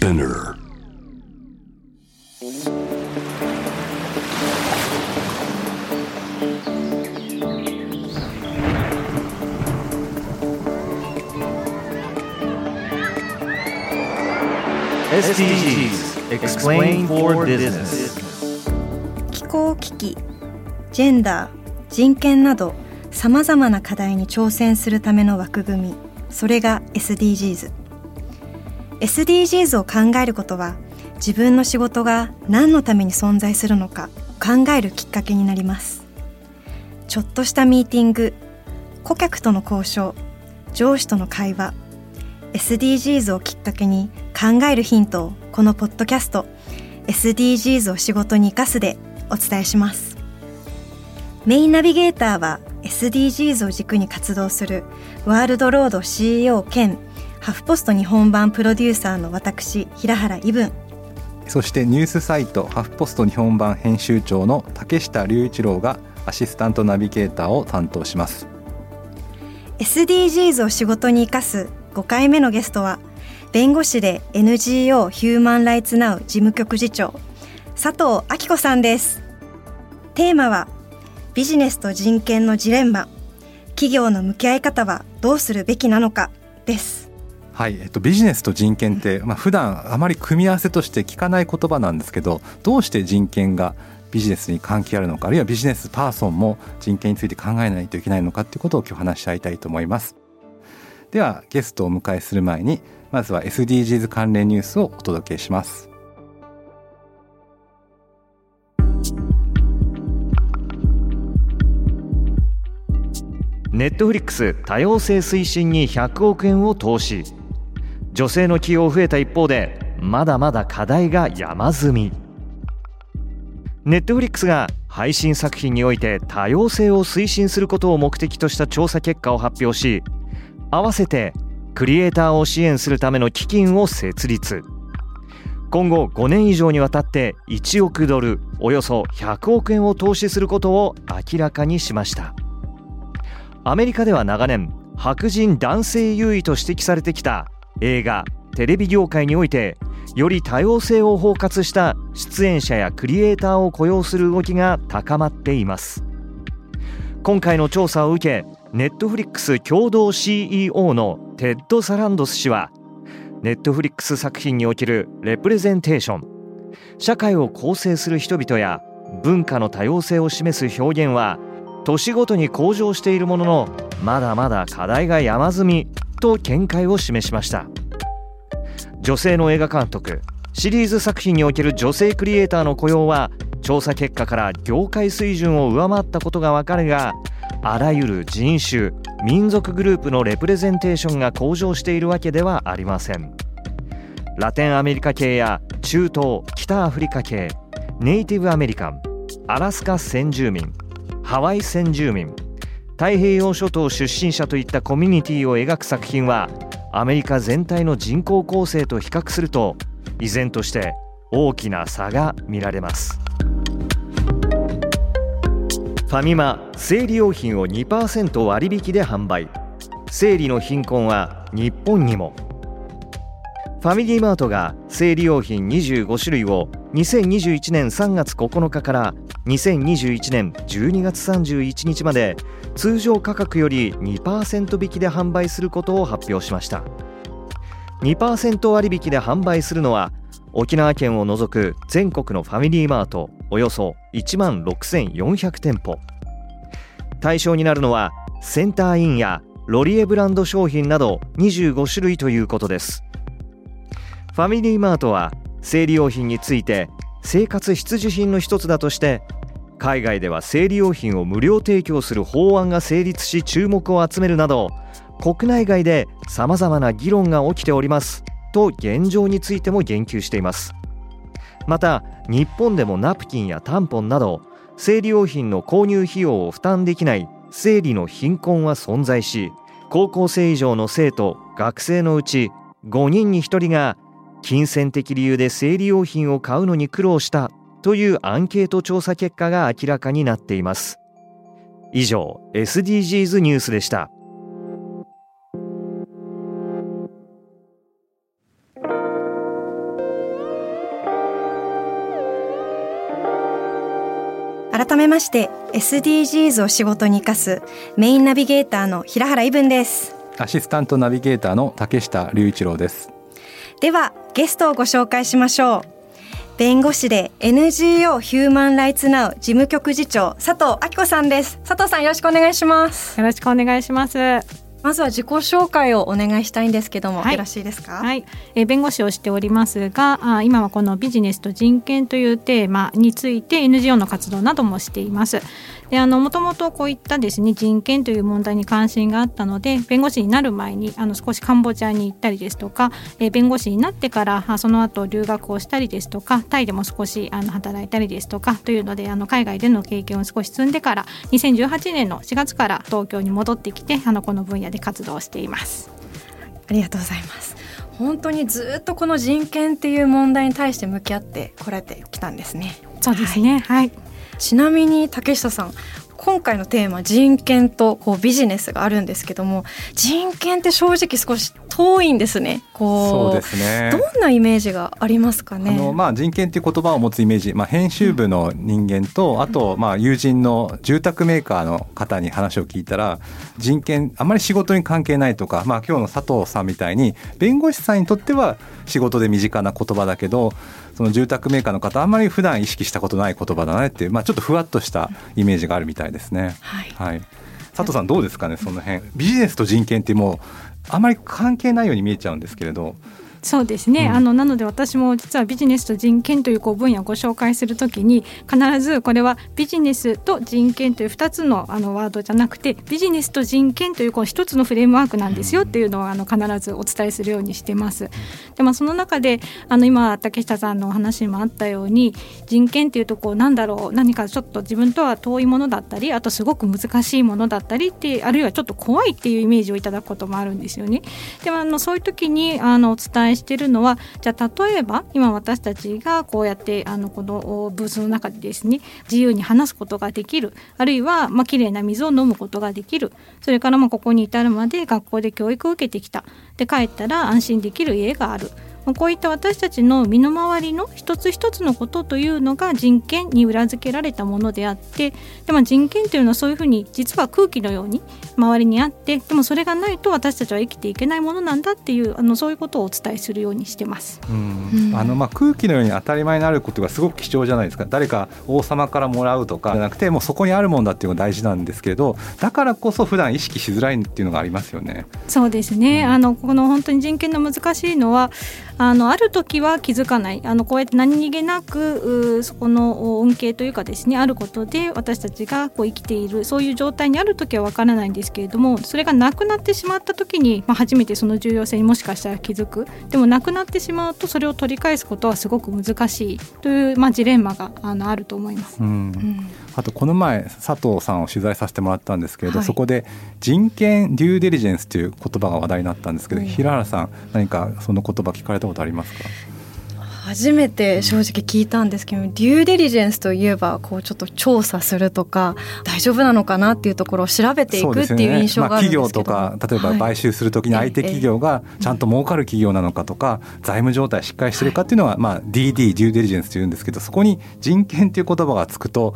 Spinner. SDGs Explain for Business. 気候危機ジェンダー人権などさまざまな課題に挑戦するための枠組み。それが SDGs SDGs を考えることは自分の仕事が何のために存在するのか考えるきっかけになります。ちょっとしたミーティング顧客との交渉上司との会話 SDGs をきっかけに考えるヒントをこのポッドキャスト SDGs を仕事に生かすでお伝えします。メインナビゲーターは SDGs を軸に活動するワールドロード CEO 兼ハフポスト日本版プロデューサーの私平原伊文。そしてニュースサイトハフポスト日本版編集長の竹下隆一郎がアシスタントナビゲーターを担当します。SDGs を仕事に生かす5回目のゲストは弁護士で NGO ヒューマンライツナウ事務局次長佐藤明子さんです。テーマはビジネスと人権のジレンマ。企業の向き合い方はどうするべきなのかですはい、えっと、ビジネスと人権って、まあ普段あまり組み合わせとして聞かない言葉なんですけどどうして人権がビジネスに関係あるのかあるいはビジネスパーソンも人権について考えないといけないのかっていうことを今日話し合いたいと思います。ではゲストをお迎えする前にまずは SDGs 関連ニュースをお届けします。ネットフリックス多様性推進に100億円を投資。女性の起用増えた一方でまだまだ課題が山積み。ネットフリックスが配信作品において多様性を推進することを目的とした調査結果を発表し合わせてクリエイターを支援するための基金を設立。今後5年以上にわたって1億ドルおよそ100億円を投資することを明らかにしました。アメリカでは長年白人男性優位と指摘されてきた映画テレビ業界においてより多様性を包括した出演者やクリエイターを雇用する動きが高まっています。今回の調査を受けネットフリックス共同 CEO のテッド・サランドス氏はネットフリックス作品におけるレプレゼンテーション社会を構成する人々や文化の多様性を示す表現は年ごとに向上しているもののまだまだ課題が山積み。と見解を示しました女性の映画監督シリーズ作品における女性クリエイターの雇用は調査結果から業界水準を上回ったことがわかるがあらゆる人種民族グループのレプレゼンテーションが向上しているわけではありませんラテンアメリカ系や中東北アフリカ系ネイティブアメリカンアラスカ先住民ハワイ先住民太平洋諸島出身者といったコミュニティを描く作品はアメリカ全体の人口構成と比較すると依然として大きな差が見られます。ファミマ生理用品を2%割引で販売。生理の貧困は日本にも。ファミリーマートが生理用品25種類を2021年3月9日から2021年12月31日まで通常価格より2%引きで販売することを発表しました。2%割引で販売するのは沖縄県を除く全国のファミリーマートおよそ1万6400店舗。対象になるのはセンターインやロリエブランド商品など25種類ということです。ファミリーマートは生理用品について生活必需品の一つだとして海外では生理用品を無料提供する法案が成立し注目を集めるなど国内外でさまざまな議論が起きておりますと現状についても言及しています。また日本でもナプキンやタンポンなど生理用品の購入費用を負担できない生理の貧困は存在し高校生以上の生徒学生のうち5人に1人が金銭的理由で生理用品を買うのに苦労したというアンケート調査結果が明らかになっています。以上 SDGs ニュースでした。改めまして SDGs を仕事に生かすメインナビゲーターの平原伊文です。アシスタントナビゲーターの竹下隆一郎です。ではゲストをご紹介しましょう。弁護士で NGO ヒューマンライツナウ事務局次長佐藤明子さんです。佐藤さんよろしくお願いします。よろしくお願いします。まずは自己紹介をお願いしたいんですけども、はい、よろしいですか？はい、えー、弁護士をしておりますが、あ今はこのビジネスと人権というテーマについて NGO の活動などもしています。であのもともとこういったですね人権という問題に関心があったので弁護士になる前にあの少しカンボジアに行ったりですとか、えー、弁護士になってからその後留学をしたりですとかタイでも少しあの働いたりですとかというのであの海外での経験を少し積んでから2018年の4月から東京に戻ってきてあのこの分野で活動しています。ありがとうございます本当にずっとこの人権っていう問題に対して向き合ってこられてきたんですね。そうですね。はい、はいちなみに竹下さん今回のテーマ人権とこうビジネスがあるんですけども人権って正直少し遠いんですね。こうそうですね。どんなイメージがありますかね。あの、まあ、人権っていう言葉を持つイメージ、まあ、編集部の人間と、うん、あとまあ友人の住宅メーカーの方に話を聞いたら人権あまり仕事に関係ないとか、まあ、今日の佐藤さんみたいに弁護士さんにとっては仕事で身近な言葉だけどその住宅メーカーの方あんまり普段意識したことない言葉だねっていう、まあ、ちょっとふわっとしたイメージがあるみたいですね。はい、はい、佐藤さんどうですかねその辺。ビジネスと人権ってもうあまり関係ないように見えちゃうんですけれど。そうですね、うん、あのなので私も実はビジネスと人権というこう分野をご紹介するときに必ずこれはビジネスと人権という2つのあのワードじゃなくてビジネスと人権というこう1つのフレームワークなんですよっていうのをあの必ずお伝えするようにしてます。でまあ、その中であの今竹下さんのお話にもあったように人権っていうとこうなんだろう何かちょっと自分とは遠いものだったりあとすごく難しいものだったりってあるいはちょっと怖いっていうイメージをいただくこともあるんですよね。でもあのそういう時にあのお伝えしてるのはじゃあ例えば今私たちがこうやってあのこのブースの中でですね自由に話すことができるあるいはまあ綺麗な水を飲むことができるそれからまあここに至るまで学校で教育を受けてきた。で帰ったら安心できる家がある。こういった私たちの身の回りの一つ一つのことというのが人権に裏付けられたものであってでも人権というのはそういうふうに実は空気のように周りにあってでもそれがないと私たちは生きていけないものなんだっていうあのそういうことをお伝えするようにしてます。うんあのまあ空気のように当たり前になることがすごく貴重じゃないですか誰か王様からもらうとかじゃなくてもうそこにあるもんだっていうのが大事なんですけれどだからこそ普段意識しづらいっていうのがありますよね。そうですね、うん、あのこの本当に人権の難しいのはあのある時は気づかない。あのこうやって何気なくそこの恩恵というかですねあることで私たちがこう生きているそういう状態にある時はわからないんですけれどもそれがなくなってしまった時に、まあ、初めてその重要性にもしかしたら気づく。でもなくなってしまうとそれを取り返すことはすごく難しいという、まあ、ジレンマがあのあると思います。うん、うんあとこの前佐藤さんを取材させてもらったんですけれど、はい、そこで人権デューデリジェンスという言葉が話題になったんですけど、平原さん何かその言葉聞かれたことありますか？初めて正直聞いたんですけど、デューデリジェンスといえばこうちょっと調査するとか大丈夫なのかなっていうところを調べていくっていう印象があるんですけど、ねまあ、企業とか例えば買収するときに相手企業がちゃんと儲かる企業なのかとか、財務状態しっかりしてるかっていうのは、まあ、DD デューデリジェンスというんですけどそこに人権っていう言葉がつくと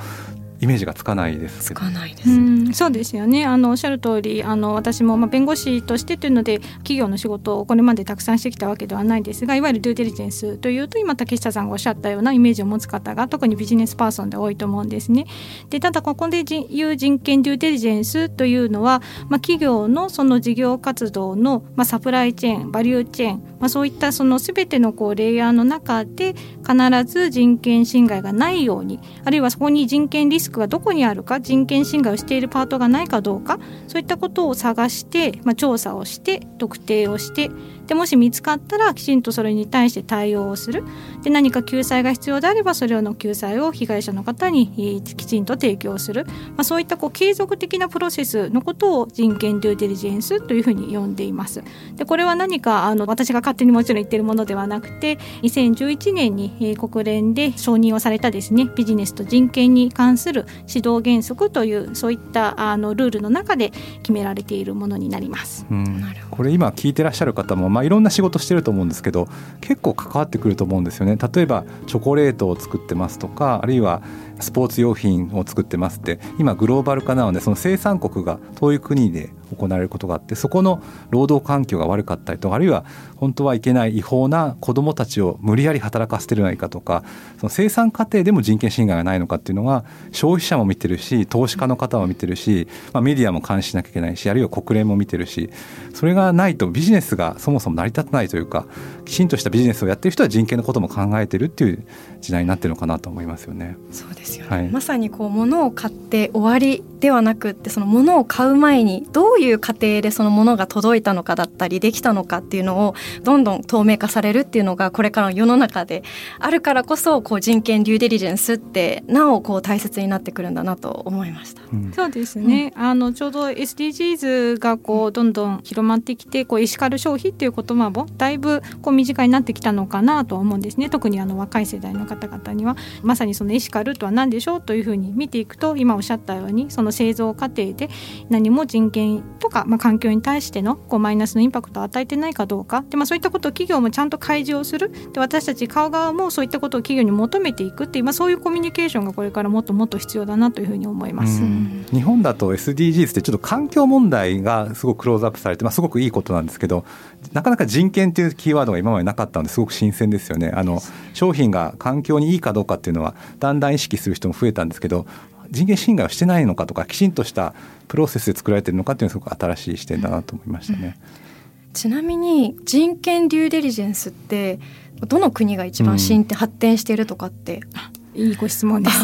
イメージがつかないですつかないです、ね、そうですよね。あのおっしゃる通りあの私もまあ弁護士としてというので企業の仕事をこれまでたくさんしてきたわけではないですがいわゆるデューデリジェンスというと今竹下さんがおっしゃったようなイメージを持つ方が特にビジネスパーソンで多いと思うんですね。でただここでいう人権デューデリジェンスというのは、まあ、企業のその事業活動の、まあ、サプライチェーンバリューチェーン、まあ、そういったその全てのこうレイヤーの中で必ず人権侵害がないようにあるいはそこに人権リスクがどこにあるか人権侵害をしているパートがないかどうかそういったことを探して、まあ、調査をして特定をしてでもし見つかったらきちんとそれに対して対応をするで何か救済が必要であればそれの救済を被害者の方にきちんと提供する、まあ、そういったこう継続的なプロセスのことを人権デューデリジェンスというふうに呼んでいます。でこれは何かあの私が勝手にもちろん言ってるものではなくて2011年に国連で承認をされたですねビジネスと人権に関する指導原則というそういったあのルールの中で決められているものになります。うん、これ今聞いてらっしゃる方も、まあ、いろんな仕事してると思うんですけど結構関わってくると思うんですよね。例えばチョコレートを作ってますとかあるいはスポーツ用品を作ってますって今グローバル化なのでその生産国が遠い国で行われることがあってそこの労働環境が悪かったりとかあるいは本当はいけない違法な子どもたちを無理やり働かせてるないかとかその生産過程でも人権侵害がないのかっていうのが消費者も見てるし投資家の方も見てるし、まあ、メディアも監視しなきゃいけないしあるいは国連も見てるしそれがないとビジネスがそもそも成り立たないというかきちんとしたビジネスをやってる人は人権のことも考えてるっていう時代になってるのかなと思いますよね。そうですよね、はい、まさにこう物を買って終わりではなくってその物を買う前にどういう過程でその物が届いたのかだったりできたのかっていうのをどんどん透明化されるっていうのがこれからの世の中であるからこそこう人権デューデリジェンスってなおこう大切になってくるんだなと思いました。うん、そうですね、うん、あのちょうど SDGs がこうどんどん広まってきてこうエシカル消費っていう言葉もだいぶこう身近になってきたのかなと思うんですね。特にあの若い世代の方々には。まさにそのエシカルとは何でしょうというふうに見ていくと今おっしゃったようにその製造過程で何も人権とか、まあ、環境に対してのこうマイナスのインパクトを与えてないかどうかで、まあ、そういったことを企業もちゃんと開示をするで私たち買う側もそういったことを企業に求めていくっていう、まあ、そういうコミュニケーションがこれからもっともっと必要だなというふうに思います。日本だと SDGs ってちょっと環境問題がすごくクローズアップされて、まあ、すごくいいことなんですけどなかなか人権というキーワードが今までなかったのですごく新鮮ですよね。あの商品が環境にいいかどうかっていうのはだんだん意識する人も増えたんですけど人権侵害をしてないのかとかきちんとしたプロセスで作られてるのかっていうのはすごく新しい視点だなと思いましたね。うん、ちなみに人権デューデリジェンスってどの国が一番進展、うん、発展しているとかっていいご質問です。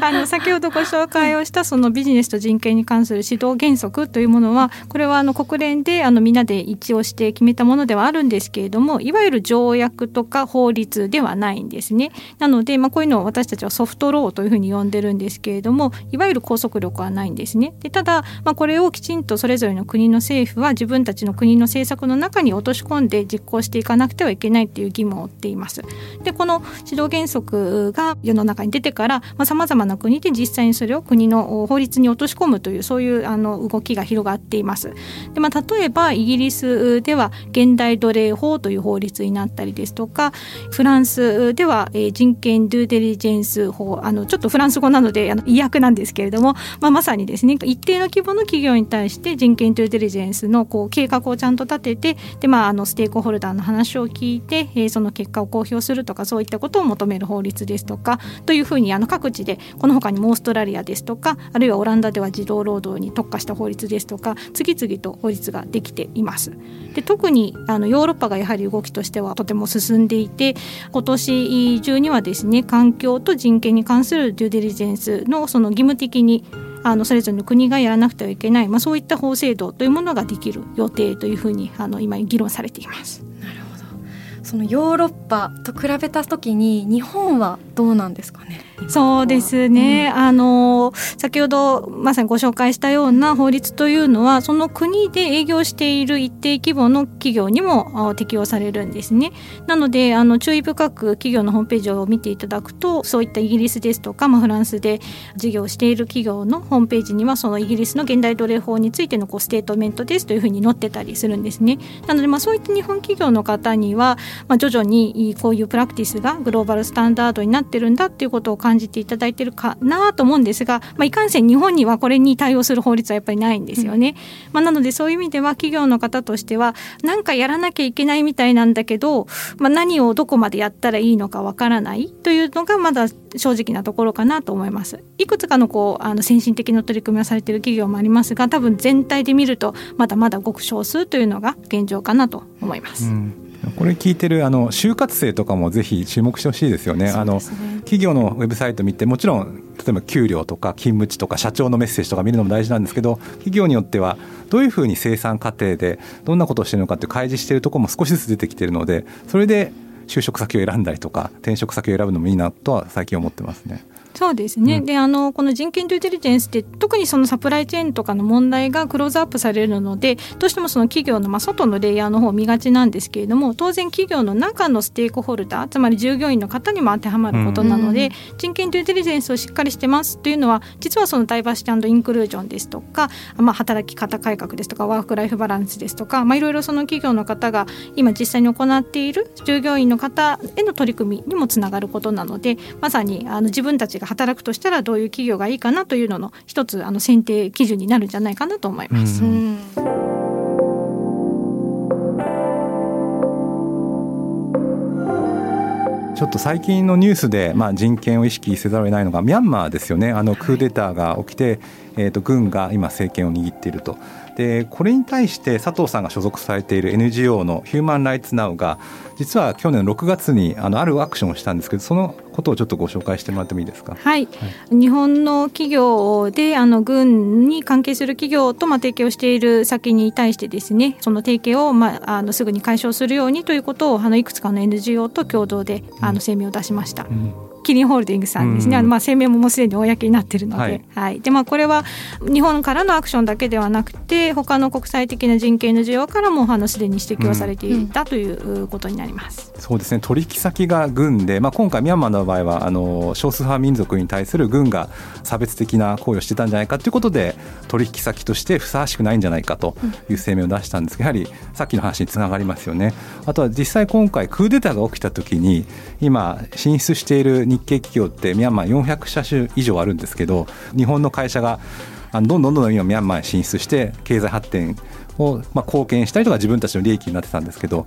あの先ほどご紹介をしたそのビジネスと人権に関する指導原則というものはこれはあの国連であのみんなで一致をして決めたものではあるんですけれどもいわゆる条約とか法律ではないんですね。なので、まあ、こういうのを私たちはソフトローというふうに呼んでるんですけれどもいわゆる拘束力はないんですね。でただ、まあ、これをきちんとそれぞれの国の政府は自分たちの国の政策の中に落とし込んで実行していかなくてはいけないっていう義務を負っています。でこの指導原則が世の中に出てからさまざ、まな国で実際にそれを国の法律に落とし込むというそういうあの動きが広がっています。でまあ、例えばイギリスでは現代奴隷法という法律になったりですとかフランスでは、えー、人権ドゥーデリジェンス法あのちょっとフランス語なのであの意訳なんですけれども、まあ、まさにですね一定の規模の企業に対して人権ドゥーデリジェンスのこう計画をちゃんと立ててで、まあ、あのステークホルダーの話を聞いて、えー、その結果を公表するとかそういったことを求める法律ですとかというふうにあの各地でこの他にもオーストラリアですとかあるいはオランダでは児童労働に特化した法律ですとか次々と法律ができています。で特にあのヨーロッパがやはり動きとしてはとても進んでいて今年中にはですね環境と人権に関するデューデリジェンスのその義務的にあのそれぞれの国がやらなくてはいけない、まあ、そういった法制度というものができる予定というふうにあの今議論されています。そのヨーロッパと比べた時に日本はどうなんですかね？そうですね、うん、あの先ほどまさにご紹介したような法律というのはその国で営業している一定規模の企業にも適用されるんですね。なのであの注意深く企業のホームページを見ていただくとそういったイギリスですとか、まあ、フランスで事業をしている企業のホームページにはそのイギリスの現代奴隷法についてのこうステートメントですというふうに載ってたりするんですね。なのでまあそういった日本企業の方には、まあ、徐々にこういうプラクティスがグローバルスタンダードになってるんだっていうことを感じていただいてるかなと思うんですが、まあ、いかんせん日本にはこれに対応する法律はやっぱりないんですよね。うん、まあ、なのでそういう意味では企業の方としては何かやらなきゃいけないみたいなんだけど、まあ、何をどこまでやったらいいのかわからないというのがまだ正直なところかなと思います。いくつかのこうあの先進的な取り組みをされている企業もありますが多分全体で見るとまだまだごく少数というのが現状かなと思います。うんこれ聞いてるあの就活生とかもぜひ注目してほしいですよね。ねあの企業のウェブサイト見てもちろん例えば給料とか勤務地とか社長のメッセージとか見るのも大事なんですけど企業によってはどういうふうに生産過程でどんなことをしてるのかって開示しているところも少しずつ出てきてるのでそれで就職先を選んだりとか転職先を選ぶのもいいなとは最近思ってますね。そうですね、うん、であのこの人権デューティリジェンスって特にそのサプライチェーンとかの問題がクローズアップされるのでどうしてもその企業の、まあ、外のレイヤーの方を見がちなんですけれども当然企業の中のステークホルダーつまり従業員の方にも当てはまることなので、うん、人権デューティリジェンスをしっかりしてますというのは実はそのダイバーシティインクルージョンですとか、まあ、働き方改革ですとかワーク・ライフ・バランスですとか、まあ、いろいろその企業の方が今実際に行っている従業員の方への取り組みにもつながることなのでまさにあの自分たちが働くとしたらどういう企業がいいかなというのの一つあの選定基準になるんじゃないかなと思います。ちょっと最近のニュースで、まあ、人権を意識せざるを得ないのがミャンマーですよね。あのクーデターが起きて、えー、と軍が今政権を握っているとでこれに対して佐藤さんが所属されている NGO のヒューマン・ライツ・ナウが実は去年6月にあのあるアクションをしたんですけどそのことをちょっとご紹介してもらってもいいですか？はい、はい、日本の企業であの軍に関係する企業とまあ提携をしている先に対してですねその提携をまああのすぐに解消するようにということをあのいくつかの NGO と共同であの声明を出しました。うんキリンホールディングスさんですね、うん、まあ、声明ももうすでに公になっているので。はい、はい、でまあ、これは日本からのアクションだけではなくて他の国際的な人権の需要からもあのすでに指摘をされていた、ということになります。そうですね。取引先が軍で、まあ、今回ミャンマーの場合はあの少数派民族に対する軍が差別的な行為をしてたんじゃないかということで取引先としてふさわしくないんじゃないかという声明を出したんですがやはりさっきの話につながりますよね。あとは実際今回クーデターが起きた時に今進出している日系企業ってミャンマー400社種以上あるんですけど日本の会社がどんどんどんどん今ミャンマーに進出して経済発展をま貢献したりとか自分たちの利益になってたんですけど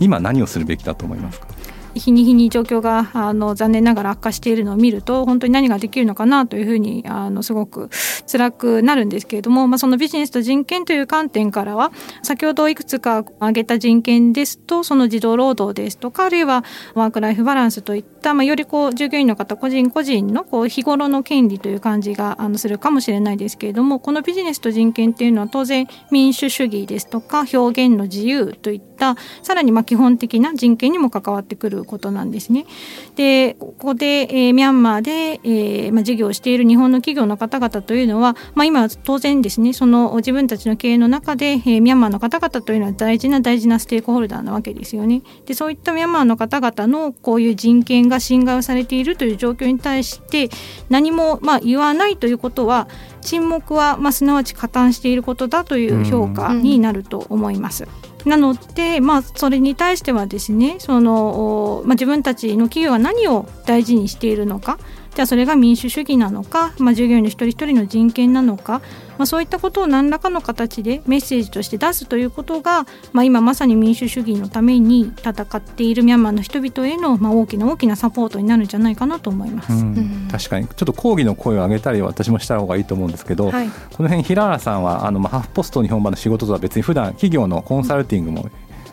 今何をするべきだと思いますか？日に日に状況があの残念ながら悪化しているのを見ると本当に何ができるのかなというふうにあのすごく辛くなるんですけれども、まあ、そのビジネスと人権という観点からは先ほどいくつか挙げた人権ですとその児童労働ですとかあるいはワーク・ライフ・バランスといった、まあ、よりこう従業員の方個人個人のこう日頃の権利という感じがあのするかもしれないですけれどもこのビジネスと人権っていうのは当然民主主義ですとか表現の自由といったたさらにま基本的な人権にも関わってくることなんですね。でここで、えー、ミャンマーで、えーま、事業をしている日本の企業の方々というのは、まあ、今当然ですねその自分たちの経営の中で、えー、ミャンマーの方々というのは大事な大事なステークホルダーなわけですよね。でそういったミャンマーの方々のこういう人権が侵害をされているという状況に対して何もま言わないということは沈黙はますなわち加担していることだという評価になると思います。うんなので、まあ、それに対してはですねその、まあ、自分たちの企業は何を大事にしているのかじゃあそれが民主主義なのか、まあ、従業員の一人一人の人権なのか、まあ、そういったことを何らかの形でメッセージとして出すということが、まあ、今まさに民主主義のために戦っているミャンマーの人々への、まあ、大きな大きなサポートになるんじゃないかなと思います、うん、確かにちょっと抗議の声を上げたり私もした方がいいと思うんですけど、はい、この辺平原さんはあの、まあ、ハーフポスト日本版の仕事とは別に普段企業のコンサルティングも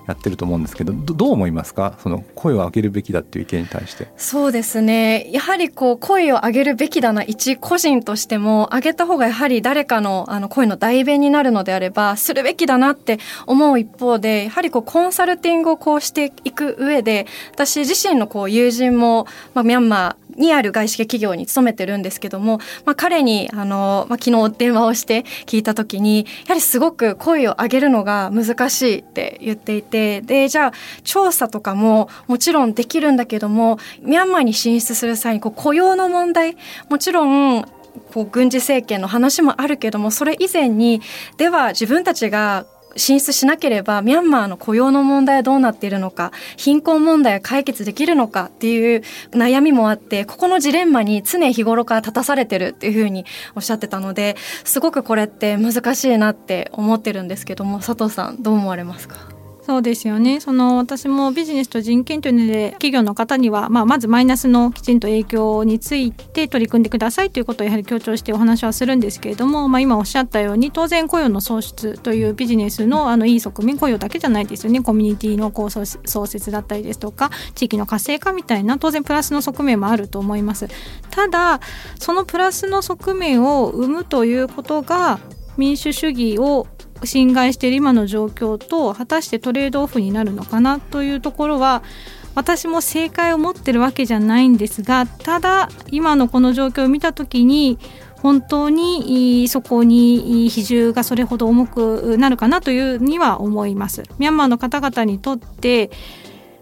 やってると思うんですけどどう思いますか？その声を上げるべきだっていう意見に対して。そうですね。やはりこう声を上げるべきだな一個人としても上げた方がやはり誰かのあの声の代弁になるのであればするべきだなって思う一方でやはりこうコンサルティングをこうしていく上で私自身のこう友人も、まあ、ミャンマーにある外資系企業に勤めてるんですけども、まあ、彼にあの、まあ、昨日電話をして聞いた時にやはりすごく声を上げるのが難しいって言っていてでじゃあ調査とかももちろんできるんだけどもミャンマーに進出する際にこう雇用の問題もちろんこう軍事政権の話もあるけどもそれ以前にでは自分たちが進出しなければミャンマーの雇用の問題はどうなっているのか貧困問題は解決できるのかっていう悩みもあってここのジレンマに常日頃から立たされてるっていうふうにおっしゃってたのですごくこれって難しいなって思ってるんですけども佐藤さんどう思われますか？そうですよねその私もビジネスと人権というので企業の方には、まあ、まずマイナスのきちんと影響について取り組んでくださいということをやはり強調してお話はするんですけれども、まあ、今おっしゃったように当然雇用の創出というビジネスのあのいい側面雇用だけじゃないですよねコミュニティのこう創設だったりですとか地域の活性化みたいな当然プラスの側面もあると思います。ただそのプラスの側面を生むということが民主主義を侵害している今の状況と果たしてトレードオフになるのかなというところは私も正解を持ってるわけじゃないんですがただ今のこの状況を見た時に本当にそこに比重がそれほど重くなるかなというには思います。ミャンマーの方々にとって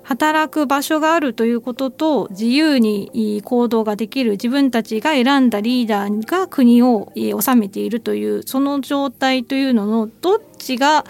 働く場所があるということと自由に行動ができる自分たちが選んだリーダーが国を治めているというその状態というののどっちが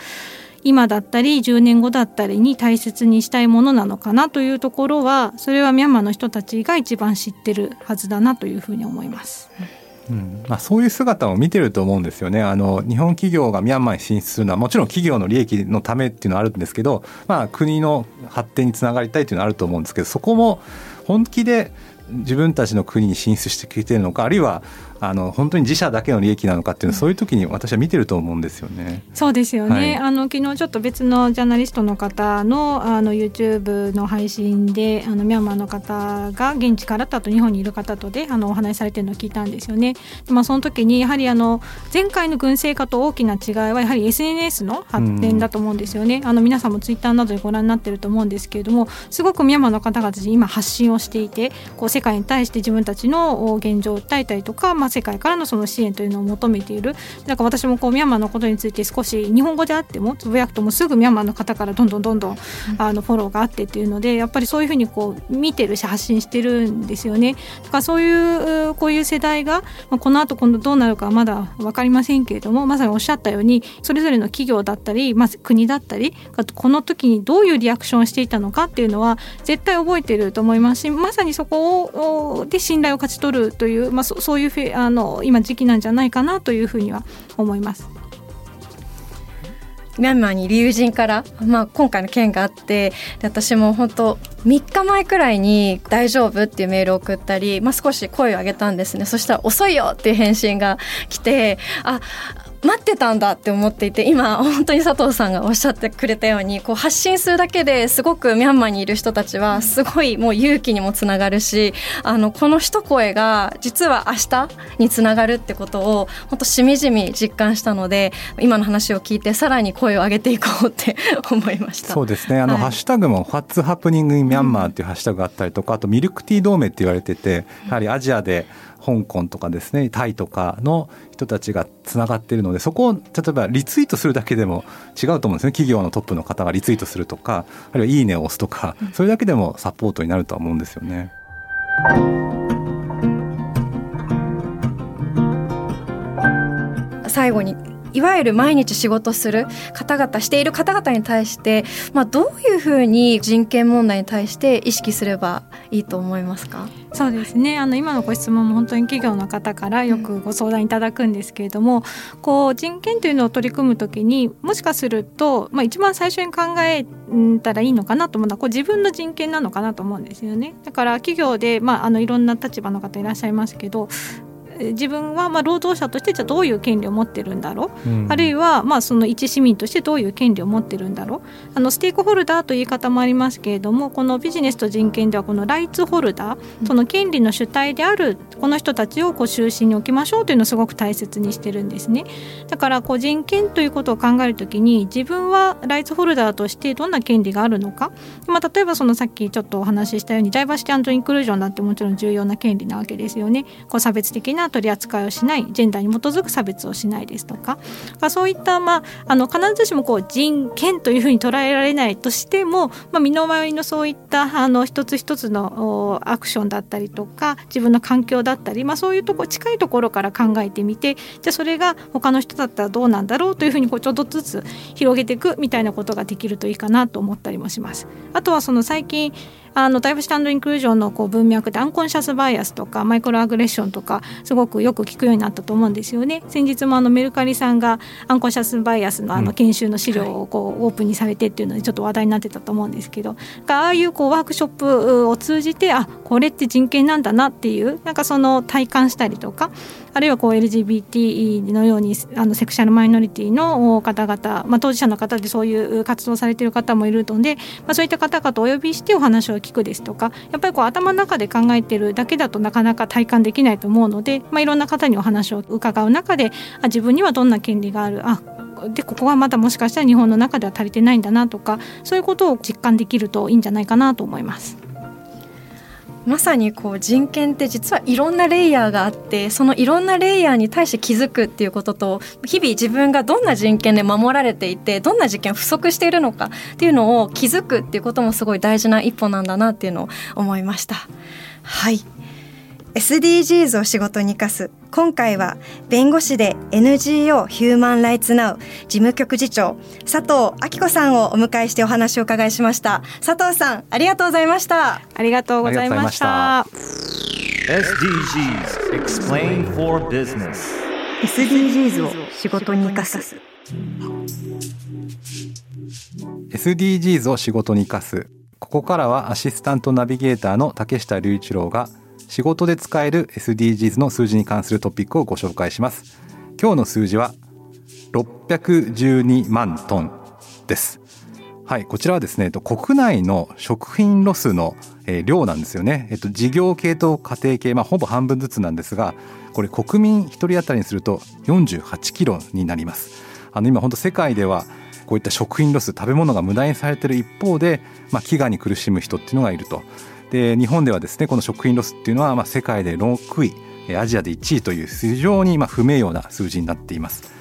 今だったり10年後だったりに大切にしたいものなのかなというところはそれはミャンマーの人たちが一番知ってるはずだなというふうに思います。うんうん。まあ、そういう姿を見てると思うんですよね。あの日本企業がミャンマーに進出するのはもちろん企業の利益のためっていうのはあるんですけど、まあ、国の発展につながりたいっていうのはあると思うんですけどそこも本気で自分たちの国に進出してきてるのかあるいはあの本当に自社だけの利益なのかっていうのはそういう時に私は見てると思うんですよね。そうですよね。はい、あの昨日ちょっと別のジャーナリストの方のあの YouTube の配信であのミャンマーの方が現地からとあと日本にいる方とであのお話しされてるのを聞いたんですよね。まあその時にやはりあの前回の軍政化と大きな違いはやはり SNS の発展だと思うんですよね。あの皆さんもツイッターなどでご覧になってると思うんですけれども、すごくミャンマーの方々に今発信をしていて、こう世界に対して自分たちの現状を訴えたりとか、まあ世界からのその支援というのを求めているなんか私もこうミャンマーのことについて少し日本語であってもつぶやくともすぐミャンマーの方からどんどんどんどんあのフォローがあってっていうのでやっぱりそういうふうにこう見てるし発信してるんですよね。だからそういうこういう世代が、まあ、この後今度どうなるかまだ分かりませんけれどもまさにおっしゃったようにそれぞれの企業だったり、まあ、国だったりこの時にどういうリアクションをしていたのかっていうのは絶対覚えてると思いますしまさにそこをで信頼を勝ち取るという、まあ、そそういうフェあの今時期なんじゃないかなというふうには思います。ミャンマーに友人から、まあ、今回の件があって私も本当3日前くらいに「大丈夫?」っていうメールを送ったり、まあ、少し声を上げたんですねそしたら「遅いよ!」っていう返信が来てあ待ってたんだって思っていて今本当に佐藤さんがおっしゃってくれたようにこう発信するだけですごくミャンマーにいる人たちはすごいもう勇気にもつながるしあのこの一声が実は明日につながるってことを本当しみじみ実感したので今の話を聞いてさらに声を上げていこうって 思いました。そうですね。あの、はい、ハッシュタグも「What's Happening in Myanmar」っていうハッシュタグがあったりとかあとミルクティー同盟って言われててやはりアジアで香港とかですねタイとかの人たちがつながっているのでそこを例えばリツイートするだけでも違うと思うんですね企業のトップの方がリツイートするとかあるいは「いいね」を押すとかそれだけでもサポートになるとは思うんですよね。最後にいわゆる毎日仕事する方々している方々に対して、まあ、どういうふうに人権問題に対して意識すればいいと思いますか？そうですね。あの今のご質問も本当に企業の方からよくご相談いただくんですけれども、うん、こう人権というのを取り組む時にもしかすると、まあ、一番最初に考えたらいいのかなと思うのはこう自分の人権なのかなと思うんですよね。だから企業で、まあ、あのいろんな立場の方いらっしゃいますけど自分はまあ労働者としてじゃどういう権利を持ってるんだろう、うん、あるいはまあその一市民としてどういう権利を持ってるんだろう？あのステークホルダーという言い方もありますけれどもこのビジネスと人権ではこのライツホルダーその権利の主体であるこの人たちをこう中心に置きましょうというのをすごく大切にしてるんですね。だからこう人権ということを考えるときに自分はライツホルダーとしてどんな権利があるのか、まあ、例えばそのさっきちょっとお話ししたようにダイバーシティインクルージョンだってもちろん重要な権利なわけですよね。こう差別的な取り扱いをしないジェンダーに基づく差別をしないですとかそういった、まあ、あの必ずしもこう人権というふうに捉えられないとしても、まあ、身の回りのそういったあの一つ一つのアクションだったりとか自分の環境だったり、まあ、そういうとこ近いところから考えてみてじゃあそれが他の人だったらどうなんだろうというふうにこうちょっとずつ広げていくみたいなことができるといいかなと思ったりもします。あとはその最近あのダイブスタンドインクルージョンのこう文脈でアンコンシャスバイアスとかマイクロアグレッションとかすごくよく聞くようになったと思うんですよね。先日もあのメルカリさんがアンコンシャスバイアスのあの研修の資料をこうオープンにされてっていうのでちょっと話題になってたと思うんですけどああいうこうワークショップを通じてあこれって人権なんだなっていうなんかその体感したりとかあるいはこう LGBT のようにあのセクシャルマイノリティの方々、まあ、当事者の方でそういう活動されている方もいるので、まあ、そういった方々をお呼びしてお話を聞くですとかやっぱりこう頭の中で考えてるだけだとなかなか体感できないと思うのでまあ、いろんな方にお話を伺う中であ自分にはどんな権利があるあでここはまたもしかしたら日本の中では足りてないんだなとかそういうことを実感できるといいんじゃないかなと思います。まさにこう人権って実はいろんなレイヤーがあってそのいろんなレイヤーに対して気づくっていうことと日々自分がどんな人権で守られていてどんな事件不足しているのかっていうのを気づくっていうこともすごい大事な一歩なんだなっていうのを思いました。はい SDGs を仕事に生かす。今回は弁護士で NGO ヒューマンライツナウ事務局次長佐藤明子さんをお迎えしてお話を伺いしました。佐藤さんありがとうございました。ありがとうございました。SDGs Explain for Business SDGs を仕事に生かす。SDGs を仕事に生かす。ここからはアシスタントナビゲーターの竹下隆一郎が仕事で使える SDGs の数字に関するトピックをご紹介します。今日の数字は612万トンです。はいこちらはですね国内の食品ロスの量なんですよね、えっと、事業系と家庭系、まあ、ほぼ半分ずつなんですがこれ国民1人当たりにすると48キロになります。あの今本当世界ではこういった食品ロス食べ物が無駄にされている一方で、まあ、飢餓に苦しむ人っていうのがいると。で日本ではですねこの食品ロスっていうのはまあ世界で6位アジアで1位という非常にまあ不名誉な数字になっています。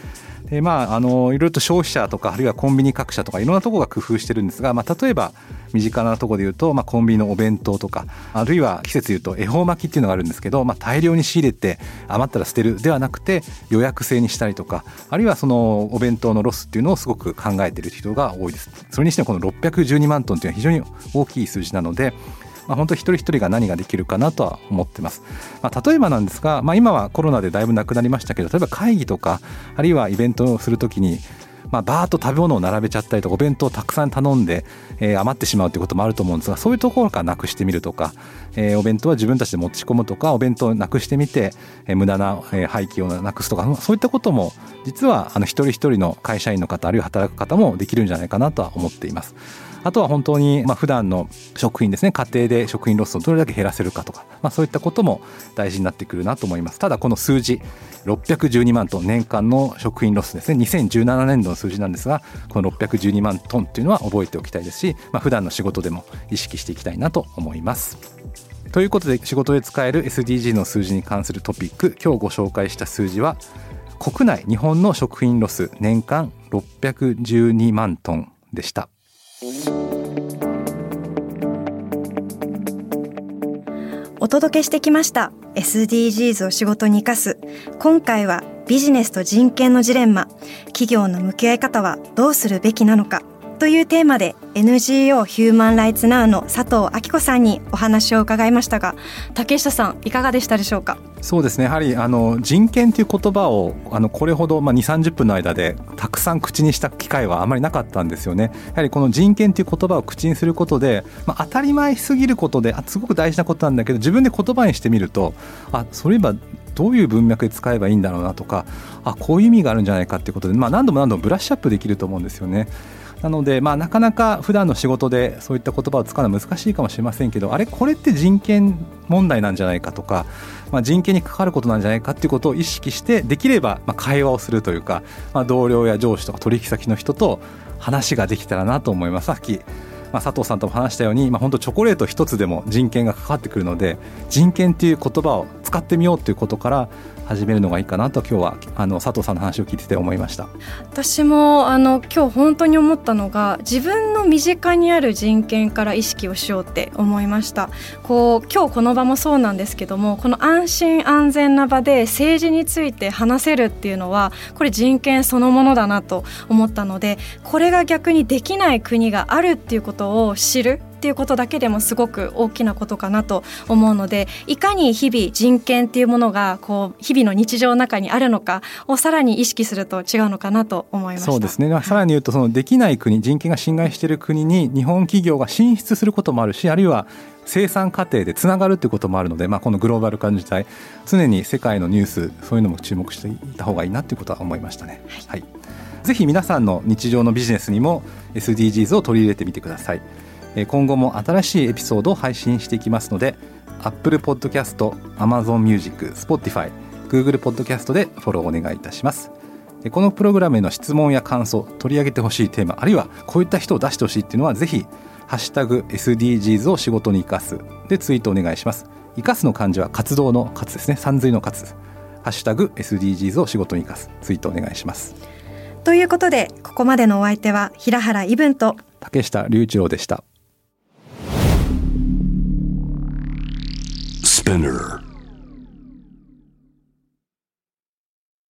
でまあ、あのいろいろと消費者とかあるいはコンビニ各社とかいろんなところが工夫してるんですが、まあ、例えば身近なところで言うと、まあ、コンビニのお弁当とかあるいは季節で言うと恵方巻きっていうのがあるんですけど、まあ、大量に仕入れて余ったら捨てるではなくて予約制にしたりとかあるいはそのお弁当のロスっていうのをすごく考えている人が多いですそれにしてもこの612万トンっていうのは非常に大きい数字なのでまあ、本当一人一人が何ができるかなとは思ってます。まあ、例えばなんですが、まあ、今はコロナでだいぶなくなりましたけど例えば会議とかあるいはイベントをするときにまあ、バーッと食べ物を並べちゃったりとかお弁当をたくさん頼んで、えー、余ってしまうということもあると思うんですがそういうところからなくしてみるとか、えー、お弁当は自分たちで持ち込むとかお弁当をなくしてみて、えー、無駄な、え廃棄をなくすとかそういったことも実はあの一人一人の会社員の方あるいは働く方もできるんじゃないかなとは思っています。あとは本当にまあ普段の食品ですね家庭で食品ロスをどれだけ減らせるかとか、まあ、そういったことも大事になってくるなと思います。ただこの数字612万トン年間の食品ロスですね。2017年度の数字なんですがこの612万トンっていうのは覚えておきたいですし、まあ、普段の仕事でも意識していきたいなと思います。ということで仕事で使える SDG の数字に関するトピック今日ご紹介した数字は国内日本の食品ロス年間612万トンでした。お届けしてきました。SDGs を仕事に生かす。今回はビジネスと人権のジレンマ。企業の向き合い方はどうするべきなのか。というテーマで NGO ヒューマンライツナウの佐藤明子さんにお話を伺いましたが竹下さんいかがでしたでしょうか？そうですね。やはりあの人権という言葉をあのこれほど、まあ、2 3 0分の間でたくさん口にした機会はあまりなかったんですよね。やはりこの人権という言葉を口にすることで、まあ、当たり前すぎることであすごく大事なことなんだけど自分で言葉にしてみるとあそういえばどういう文脈で使えばいいんだろうなとかあこういう意味があるんじゃないかっていうことで、まあ、何度も何度もブラッシュアップできると思うんですよね。なので、まあ、なかなか普段の仕事でそういった言葉を使うのは難しいかもしれませんけどあれこれって人権問題なんじゃないかとか、まあ、人権に関わることなんじゃないかっていうことを意識してできればまあ会話をするというか、まあ、同僚や上司とか取引先の人と話ができたらなと思います。さっきまあ、佐藤さんとも話したように、まあ、本当チョコレート一つでも人権が関わってくるので人権っていう言葉を使ってみようということから始めるのがいいかなと今日はあの佐藤さんの話を聞いてて思いました。私もあの今日本当に思ったのが自分の身近にある人権から意識をしようって思いました。こう今日この場もそうなんですけどもこの安心安全な場で政治について話せるっていうのはこれ人権そのものだなと思ったのでこれが逆にできない国があるっていうことを知る。っていうことだけでもすごく大きなことかなと思うのでいかに日々人権っていうものがこう日々の日常の中にあるのかをさらに意識すると違うのかなと思いましそうですね、さらに言うとそのできない国人権が侵害している国に日本企業が進出することもあるしあるいは生産過程でつながるということもあるので、まあ、このグローバル化の時代常に世界のニュースそういうのも注目していた方がいいなということは思いましたね。はい、はい、ぜひ皆さんの日常のビジネスにも SDGs を取り入れてみてください。今後も新しいエピソードを配信していきますので Apple Podcast、Amazon Music、Spotify Google ポッドキャストでフォローお願いいたします。このプログラムへの質問や感想取り上げてほしいテーマあるいはこういった人を出してほしいっていうのはぜひハッシュタグ SDGs を仕事に生かす。でツイートお願いします。生かすの漢字は活動の活ですね。三髄の活。ハッシュタグ SDGs を仕事に生かす。ツイートお願いします。ということでここまでのお相手は平原伊文と竹下隆一郎でした Spinner